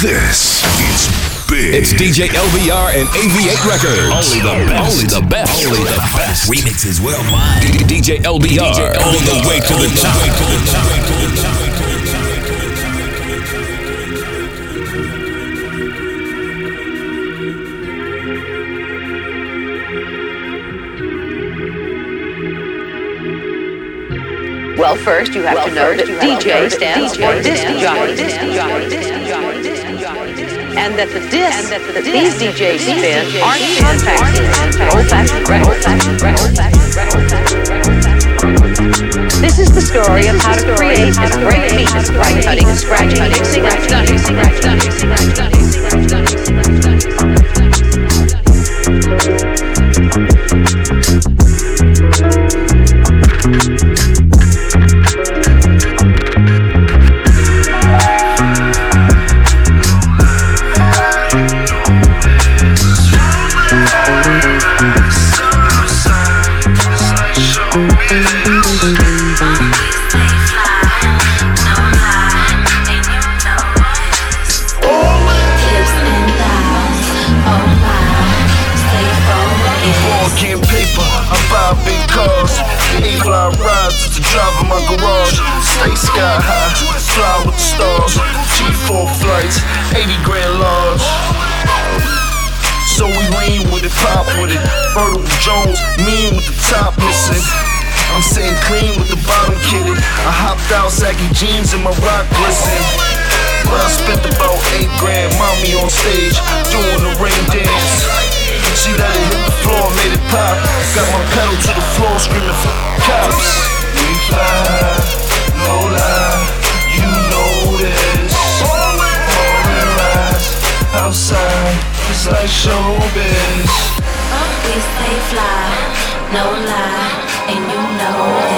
This is big. It's DJ LBR and AV8 Records. Only the best. Only the best. Only the best. Remixes worldwide. DJ LBR. DJ All the way to the top. To the top. To the top. Well, first you have Well, to know that DJ stands for that disc DJ jockey, disc jockey, disc and that the discs And that the that these DJs spin aren't spin contact aren't discs, contact old-fashioned records. This is the story of how to create and break beats by cutting and scratching, mixing and stunning. Jones, mean with the top missing. I'm sitting clean with the bottom kitted. I hopped out, saggy jeans and my rock glisten. But I spent about eight grand, mommy on stage, doing the rain dance. She let it hit the floor, made it pop. Got my pedal to the floor, screaming for cops. We fly, no lie, you know this. Morning rise, outside, it's like showbiz. We stay fly, no lie, and you know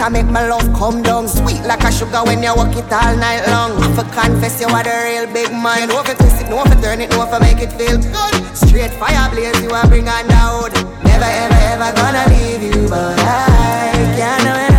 I make my love come down. Sweet like a sugar when you walk it all night long. If I confess you are the real big man. You know if you twist it, know if you turn it, know if you make it feel good. Straight fire blaze, you are bring on down. Never ever ever gonna leave you, but I can't.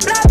blah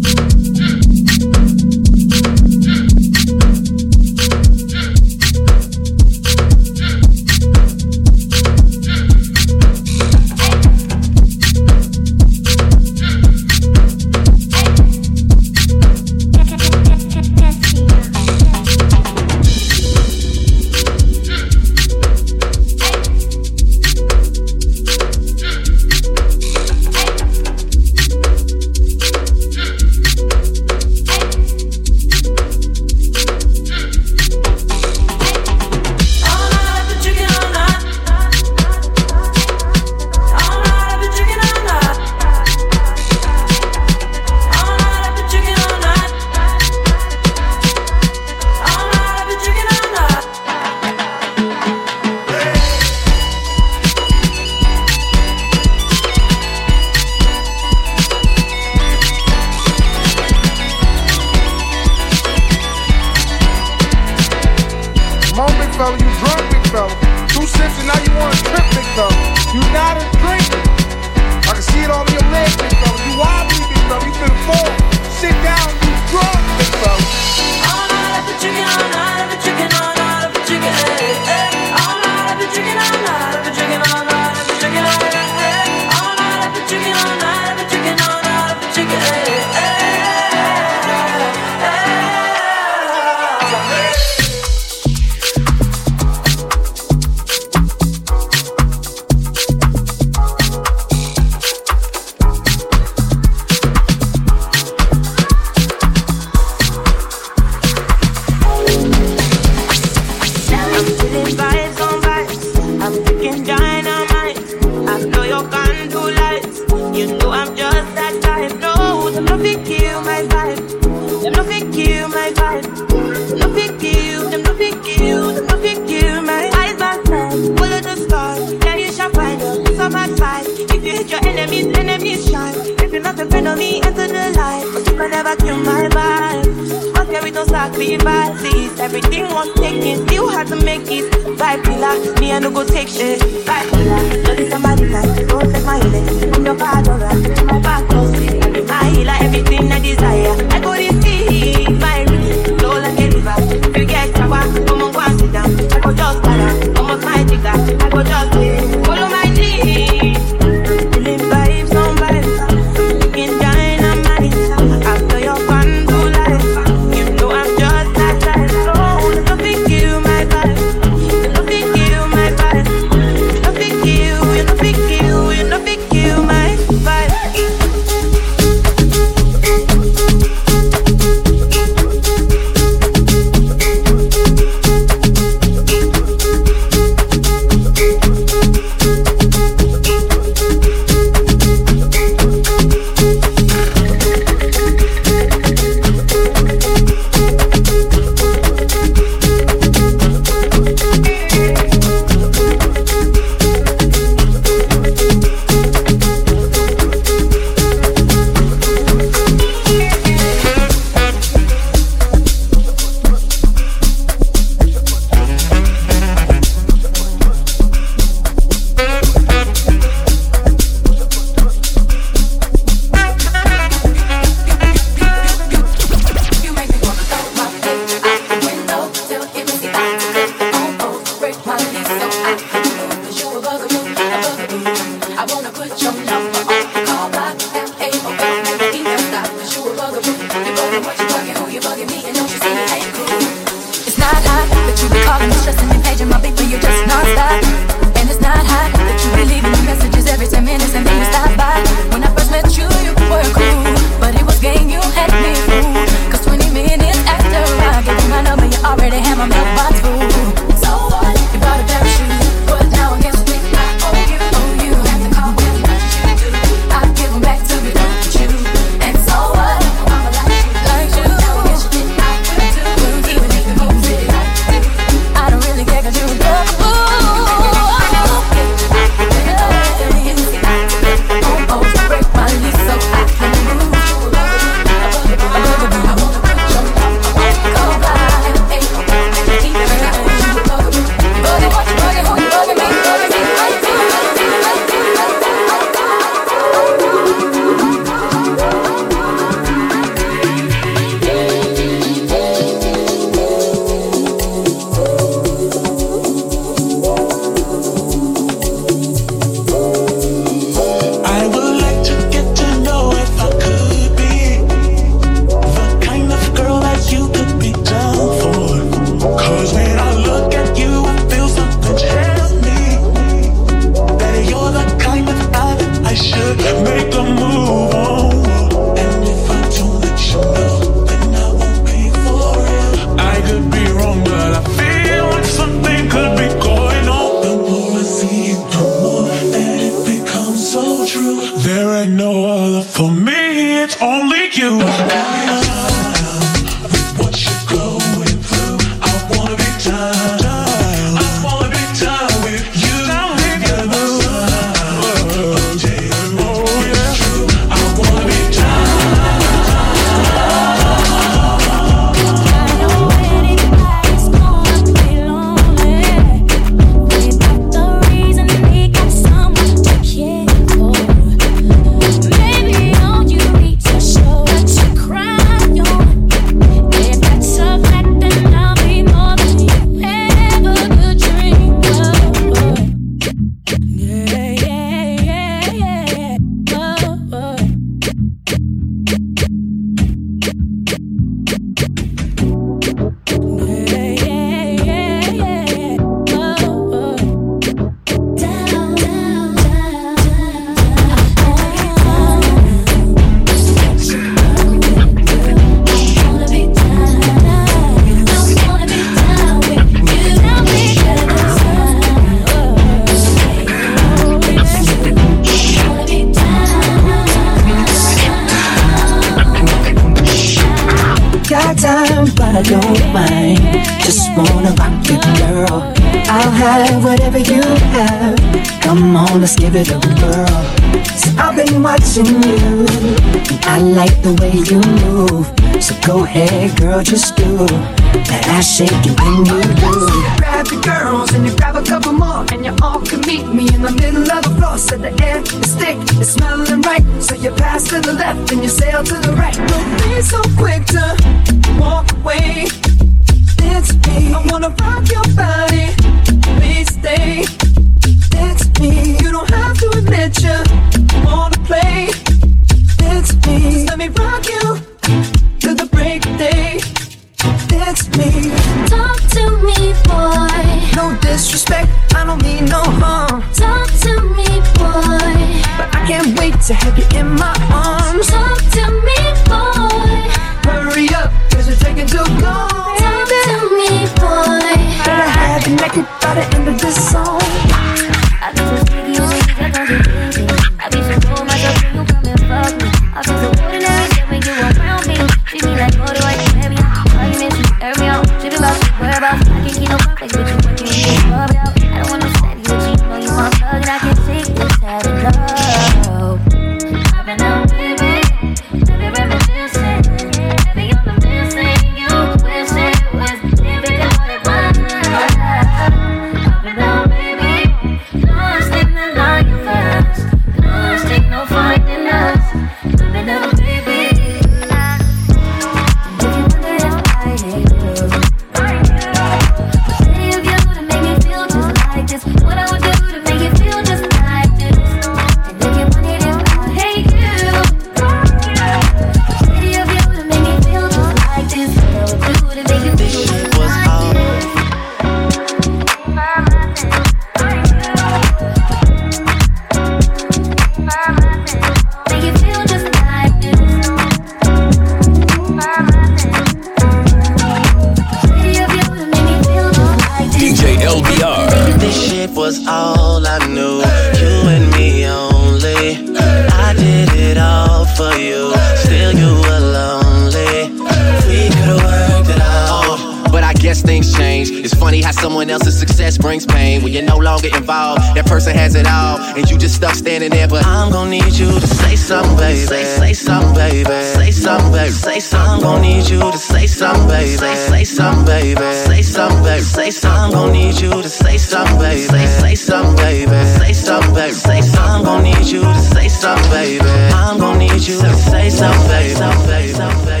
has it all, and you just stuck standing there. But I'm gonna need you to say something, baby. Say, say something, baby. Say something, baby. Say something. I'm gonna need you to say something, baby. Say, say something, baby. Say something, baby. Say something. I'm gonna need you to say something, baby. Say, say something, baby. Say something, baby. Say something. I'm gonna need you to say something, baby. I'm gonna need you to say something, baby. Say something, baby.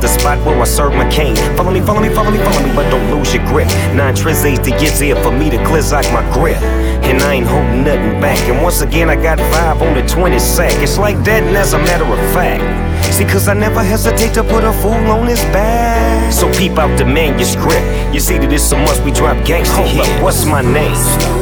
The spot where I serve my cane. Follow me, follow me, follow me, follow me, but don't lose your grip. Nine trizzies to get here for me to out my grip. And I ain't holding nothing back. And once again, I got five on the 20 sack. It's like that, and as a matter of fact. See, cause I never hesitate to put a fool on his back. So peep out the manuscript. You see that it's a must we drop gangsta Hold up, what's my name?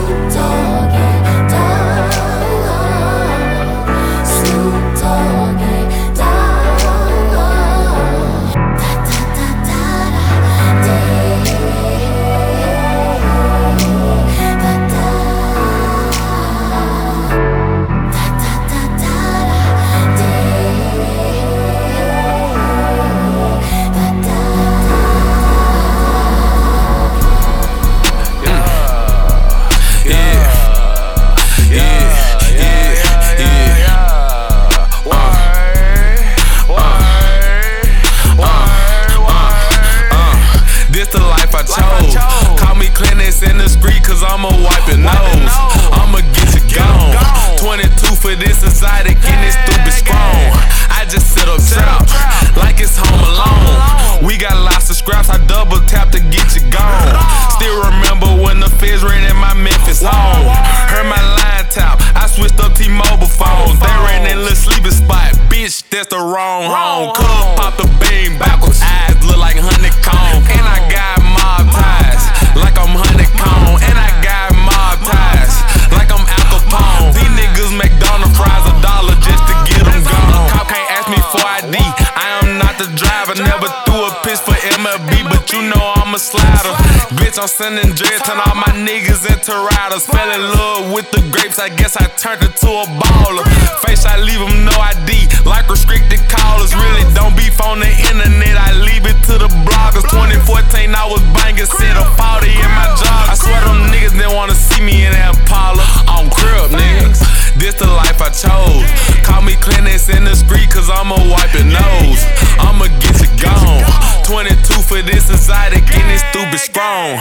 Into riders. Fell in love with the grapes, I guess I turned into a baller. Face, I leave them no ID, like restricted callers. Really don't beef on the internet, I leave it to the bloggers. 2014, I was banging, set a 40 in my job. I swear them niggas didn't wanna see me in that Impala. On crib, niggas. This the life I chose. Call me clinics in the street, cause I'ma wipe your nose. I'ma get you gone. 22 for this and this stupid strong.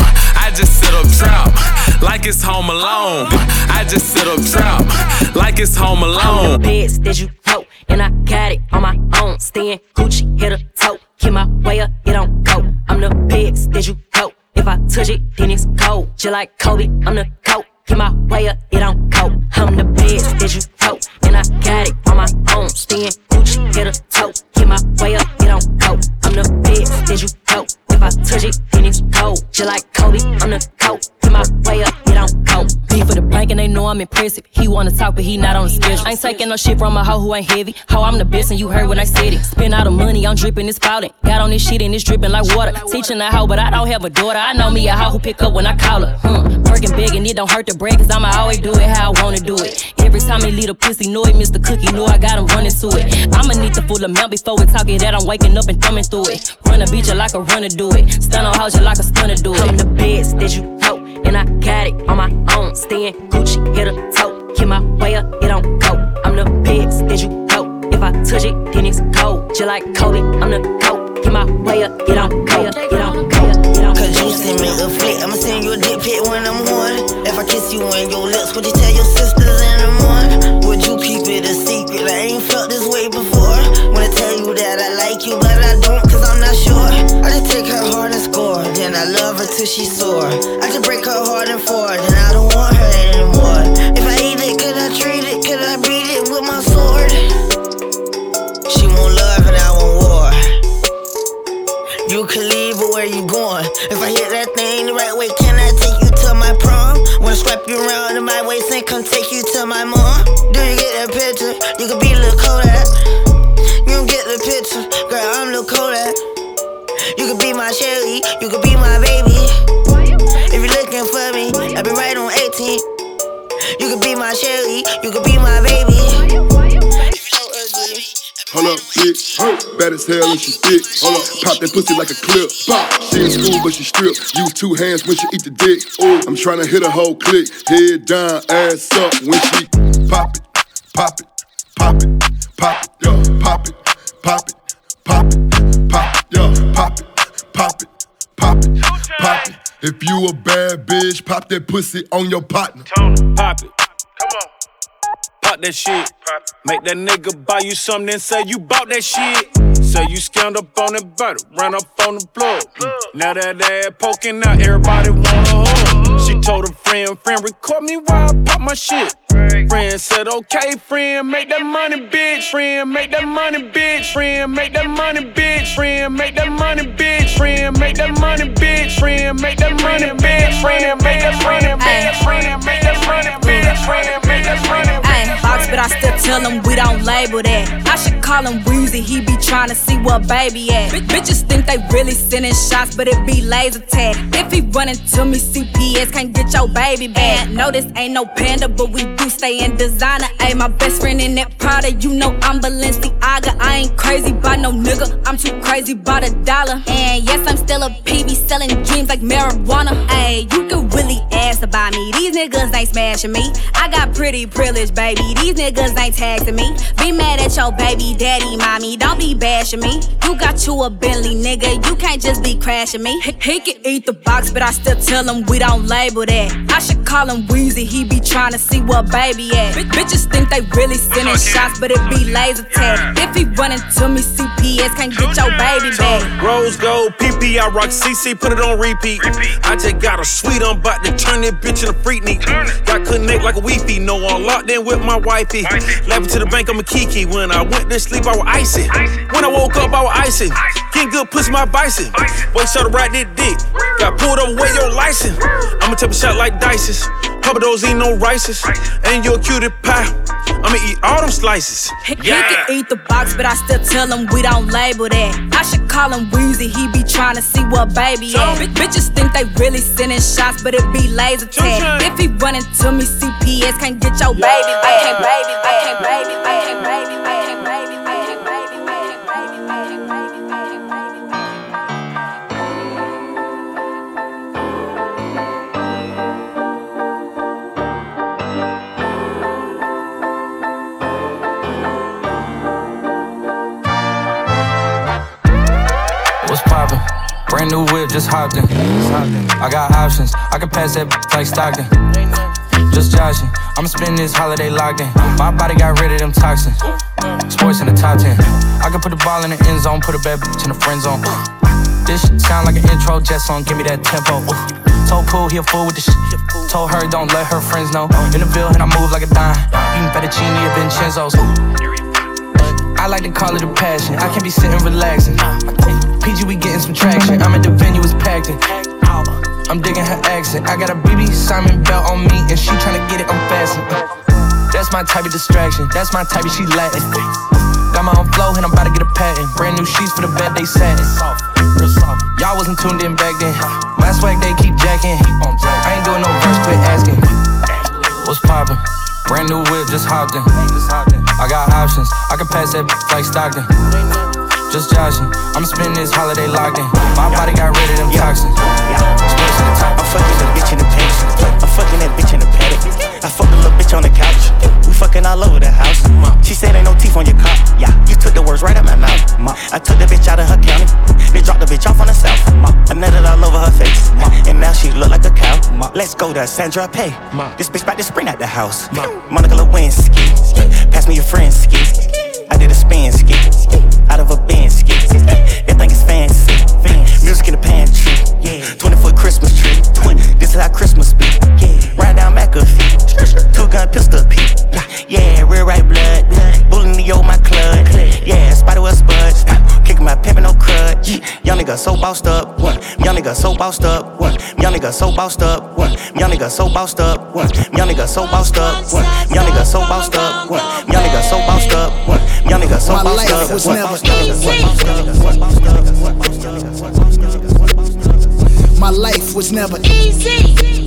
Like it's home alone. I just sit up trap like it's home alone. Beds that you hope, and I got it on my own. Staying Gucci, hit a toe. Keep my way up, it don't go. I'm the pigs that you hope. If I touch it, then it's cold. Just like Kobe, I'm the coat. Keep my way up, it don't go. I'm the best that you hope, and I got it on my own. Staying Gucci, hit a toe. Keep my way up, it don't go. I'm the best that you hope. If I touch it, then it's cold. Just like Kobe, I'm the coat. Way up, it don't go. Be for the bank and they know I'm impressive. He wanna talk, but he not on the schedule. I ain't taking no shit from a hoe who ain't heavy. Ho, I'm the best, and you heard when I said it. Spend all the money, I'm dripping, it's spouting. Got on this shit and it's dripping like water. Teaching a hoe, but I don't have a daughter. I know me a hoe who pick up when I call her. Hmm. Working big and it don't hurt the break, cause I'ma always do it how I wanna do it. Every time he leave a pussy, know missed the cookie, know I got him running to it. I'ma need the full amount before we talk it that I'm waking up and thumbing through it. Run a beat you like a runner do it. Stun on house you like a stunner do it. I'm the best that you hope, and I got it on my own. Staying Gucci, hit a toe. Keep my way up, it don't go. I'm the best that you hope. If I touch it, then it's cold. Just like Kobe, I'm the coat. Keep my way up, it don't go, it don't go. Cause you send me a flick, I'ma send you a dick pic when I'm on. If I kiss you on your lips, would you tell your sisters till she's sore. I just break her heart and four, and I don't want her anymore. If I eat it, could I treat it? Could I beat it with my sword? She won't love and I won't war. You can leave, but where you going? If I hit that thing the right way, can I take you to my prom? Wanna strap you around in my waist and come take you to my mom? Do you get that picture? You could be Lil Kodak. You don't get the picture, girl. I'm Lil Kodak. You could be my Shelly, you could be my baby. My Shelly, you could be my baby. Hold up, bitch. Bad as hell and she thick. Hold up, pop that pussy like a clip. Pop. She in school, but she strip. Use two hands when she eat the dick. Ooh, I'm trying to hit a whole click. Head down, ass up when she pop it, pop it, pop it, pop it, yo, pop it, pop it, pop it, pop it, yo, pop it, pop it, Pop it, pop it. If you a bad bitch, pop that pussy on your partner. Pop it. Come on. Pop that shit. Pop. Make that nigga buy you something and say you bought that shit. Say you scammed up on that butter, ran up on the plug. Now that ass poking out, everybody wanna hug. She told a friend, friend, record me while I pop my shit. Friend said, okay, friend, make that money, bitch. Friend, make that money, bitch. Friend, make that money, bitch. Friend, make that money, bitch. Friend, make that money, bitch. Friend, make that money, bitch. Friend, make that money, bitch. Friend, make that money, bitch. Friend, make that money, bitch. Ayy, box, but I still tell him we don't label that. I should call him Weezy, he be trying to see what baby at. B- bitches think they really sending shots, but it be laser tag. If he running to me, CPS can't get your baby back. No, this ain't no panda, but we do stay in designer. Ayy, my best friend in that Prada, you know I'm Balenciaga. I ain't crazy by no nigga, I'm too crazy by the dollar. And yes, I'm still a PB selling dreams like marijuana. Ayy, you can really ask about me. These niggas ain't smashing me. I got pretty privilege, baby. These niggas ain't taxing me. Be mad at your baby daddy, mommy. Don't be bashing me. You got you a Bentley, nigga. You can't just be crashing me. He, he can eat the box, but I still tell him we don't label that. I should call him Weezy. He be trying to see what baby at. B- bitches think they really sending shots, but it be laser tag. If he running to me, CPS can't get your baby back. Rose gold, PP, I rock CC, put it on repeat. I just got a sweet, I'm about to turn that bitch in a freak neat. Got connect like a Wi-Fi, no I'm locked in with my wifey. Laughing to the bank, I'm a kiki. When I went to sleep, I was icy. When I woke up, I was icy. Getting good, pussy my bison. Boy, shut up right that dick. Got pulled over with your license. I'ma take a shot like dices. Papa those ain't no rices. And you a cutie pie. I'ma eat all them slices. He, he can eat the box, but I still tell him we don't label that. I should call him Weezy, he be trying to see what baby at. B- bitches think they really sending shots, but it be laser tag. If he running to me, CPS can't get your baby back. I can't baby, I can't baby, I can't baby, Brand new whip, just hopped in. I got options, I can pass that like Stockton. Just joshing, I'ma spend this holiday locked in. My body got rid of them toxins. Sports in the top 10. I can put the ball in the end zone, put a bad bitch in the friend zone. This shit sound like an intro jet song, give me that tempo. Told Pool he a fool with the shit. Told her don't let her friends know. In the Ville and I move like a dime. Eating fettuccine at Vincenzo's. I like to call it a passion. I can't be sitting relaxing. PG, we getting some traction. I'm at the venue, it's packed. I'm digging her accent. I got a BB Simon belt on me, and she tryna get it unfastened. That's my type of distraction. That's my type of she Latin. Got my own flow, and I'm about to get a patent. Brand new sheets for the bed, they satin. Soft, real soft. Y'all wasn't tuned in back then. My swag, they keep jacking. I ain't doing no verse, quit asking. What's poppin'? Brand new whip, just hopped in. I got options, I can pass that like Stockton. Just joshing, I'ma spend this holiday locked in. My body got rid of them toxins. I'm fucking that bitch in the pants. I'm fucking that bitch in the paddock. I fucked a little bitch on the couch. We fucking all over the house. She said ain't no teeth on your cock. Yeah, you took the words right out my mouth. I took the bitch out of her county. They dropped the bitch off on the south. I nutted all over her face. And now she look like a cow. Let's go to Sandra Pay. This bitch about to spring out the house. Monica Lewinsky. Pass me your friend ski. I did a spin ski. Out of a bin ski. Everything is fancy. Music in the pantry. 20 foot Christmas tree. This is how Christmas be. yeah. Ride down McAfee. Two gun pistol P. Yeah, real right blood. My pimpin' no crud. Young nigga so bossed up. Young nigga so bossed up. Young nigga so bossed up. Young nigga so bossed up. Young nigga so bossed up. Young nigga so bossed up. Young nigga so bossed up. Young nigga so bossed life up. was never My life was never easy.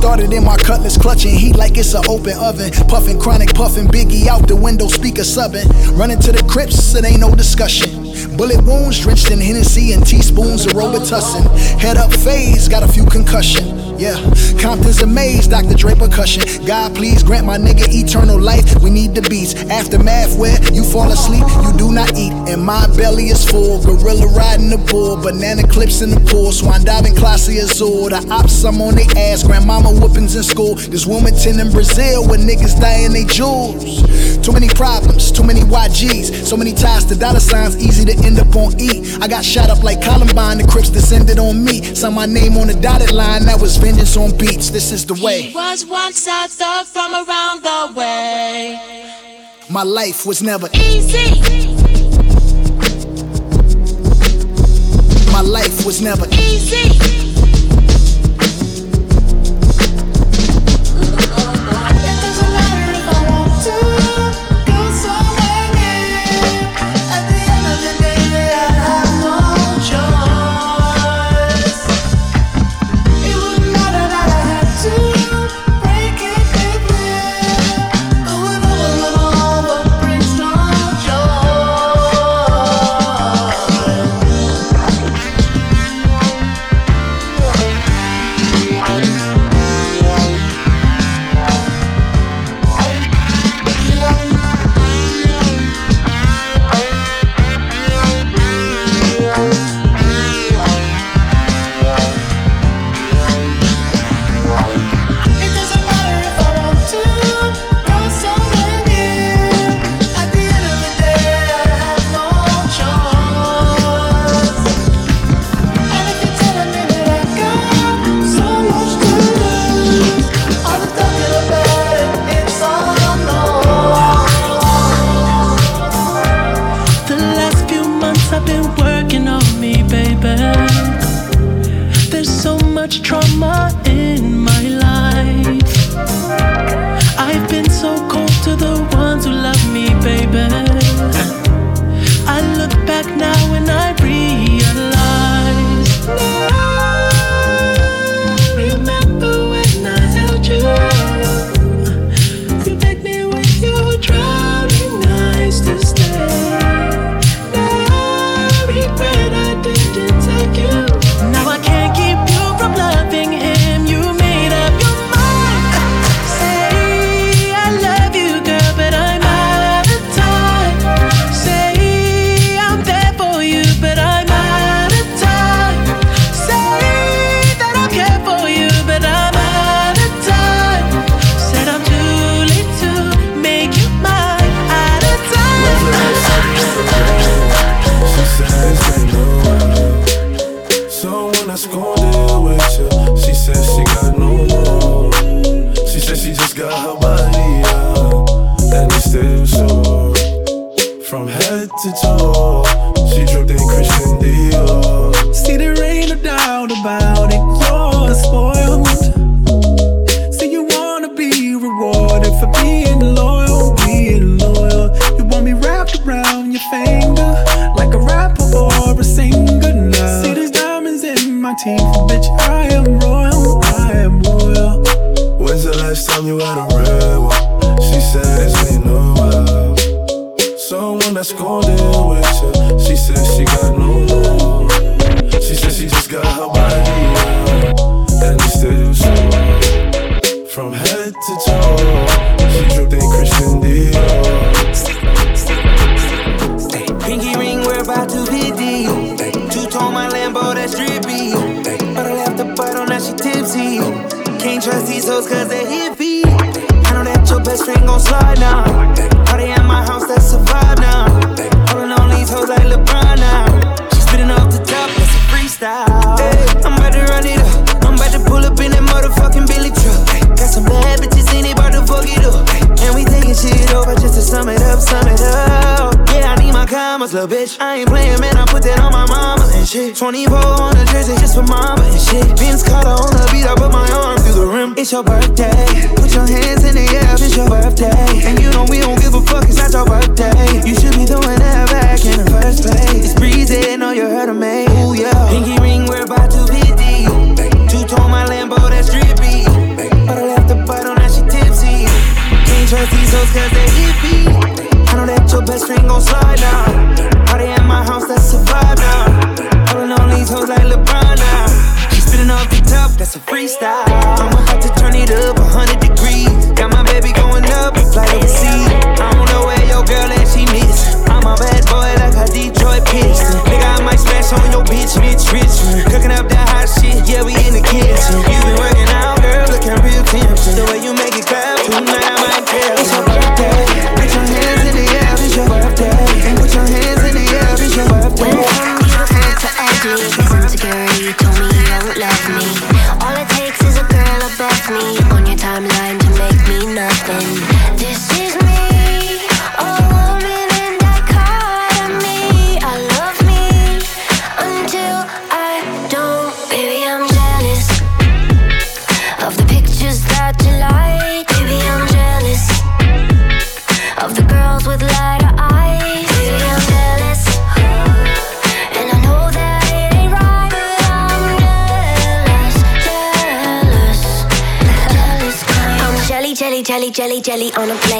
Started in my cutlass, clutching heat like it's an open oven. Puffing chronic, puffing Biggie out the window, speaker subbing. Running to the Crips, it ain't no discussion. Bullet wounds drenched in Hennessy and teaspoons of Robitussin. Head up phase, got a few concussion. Yeah, Compton's amazed, Dr. Dre percussion. God, please grant my nigga eternal life. We need the beats. Aftermath where you fall asleep, you do not eat. And my belly is full. Gorilla riding the bull, banana clips in the pool. Swan diving, Clase Azul. The ops, I'm on they ass. Grandmama whoopings in school. This Wilmington in Brazil where niggas dying they jewels. Too many problems, too many YGs. So many ties to dollar signs, easy to end up on E. I got shot up like Columbine, the Crips descended on me. Saw my name on the dotted line, that was vengeance on beats. This is the way. He was once a thug from around the way. My life was never Easy. My life was never Easy. Just to sum it up, sum it up. Yeah, I need my commas, little bitch. I ain't playing, man. I put that on my mama and shit. 24 on the jersey just for mama and shit. Vince Carter on the beat, I put my arm through the rim. It's your birthday. Put your hands in the air, it's your birthday. And you know we don't give a fuck, it's not your birthday. You should be throwing that back in the first place. It's breezy, know you heard of me. Ooh, yeah. Pinky ring, we're about these hoes cause they hippie. I know that your best friend gon' slide now. Party at my house, that's a vibe now. Holding on these hoes like LeBron now. She spitting off the top, that's a freestyle. I'm about to turn it up 100 degrees. Got my baby going up, fly overseas. I don't know where your girl at, she miss. I'm a bad boy like a Detroit Piston. Nigga, I might smash on your bitch, Mitch Richmond. Cooking up that hot shit, yeah, we in the kitchen. You been working out, girl, looking real tempting. The way you make it clap, jelly, on a plate.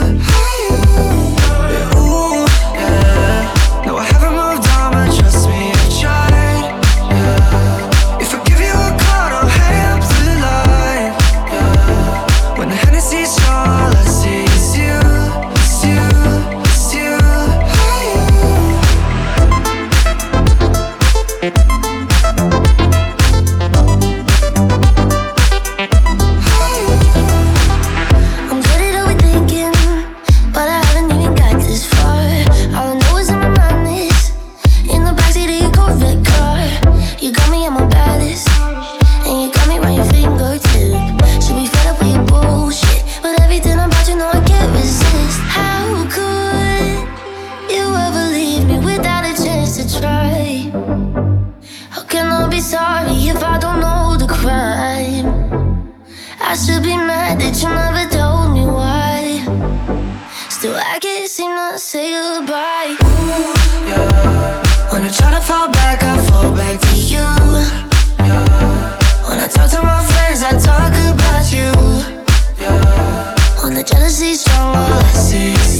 Ooh, I should be mad that you never told me why. Still, I can't seem to say goodbye. Ooh, yeah. When I try to fall back, I fall back to you. Yeah. When I talk to my friends, I talk about you. Yeah. When the jealousy's strong, all I see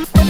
DJ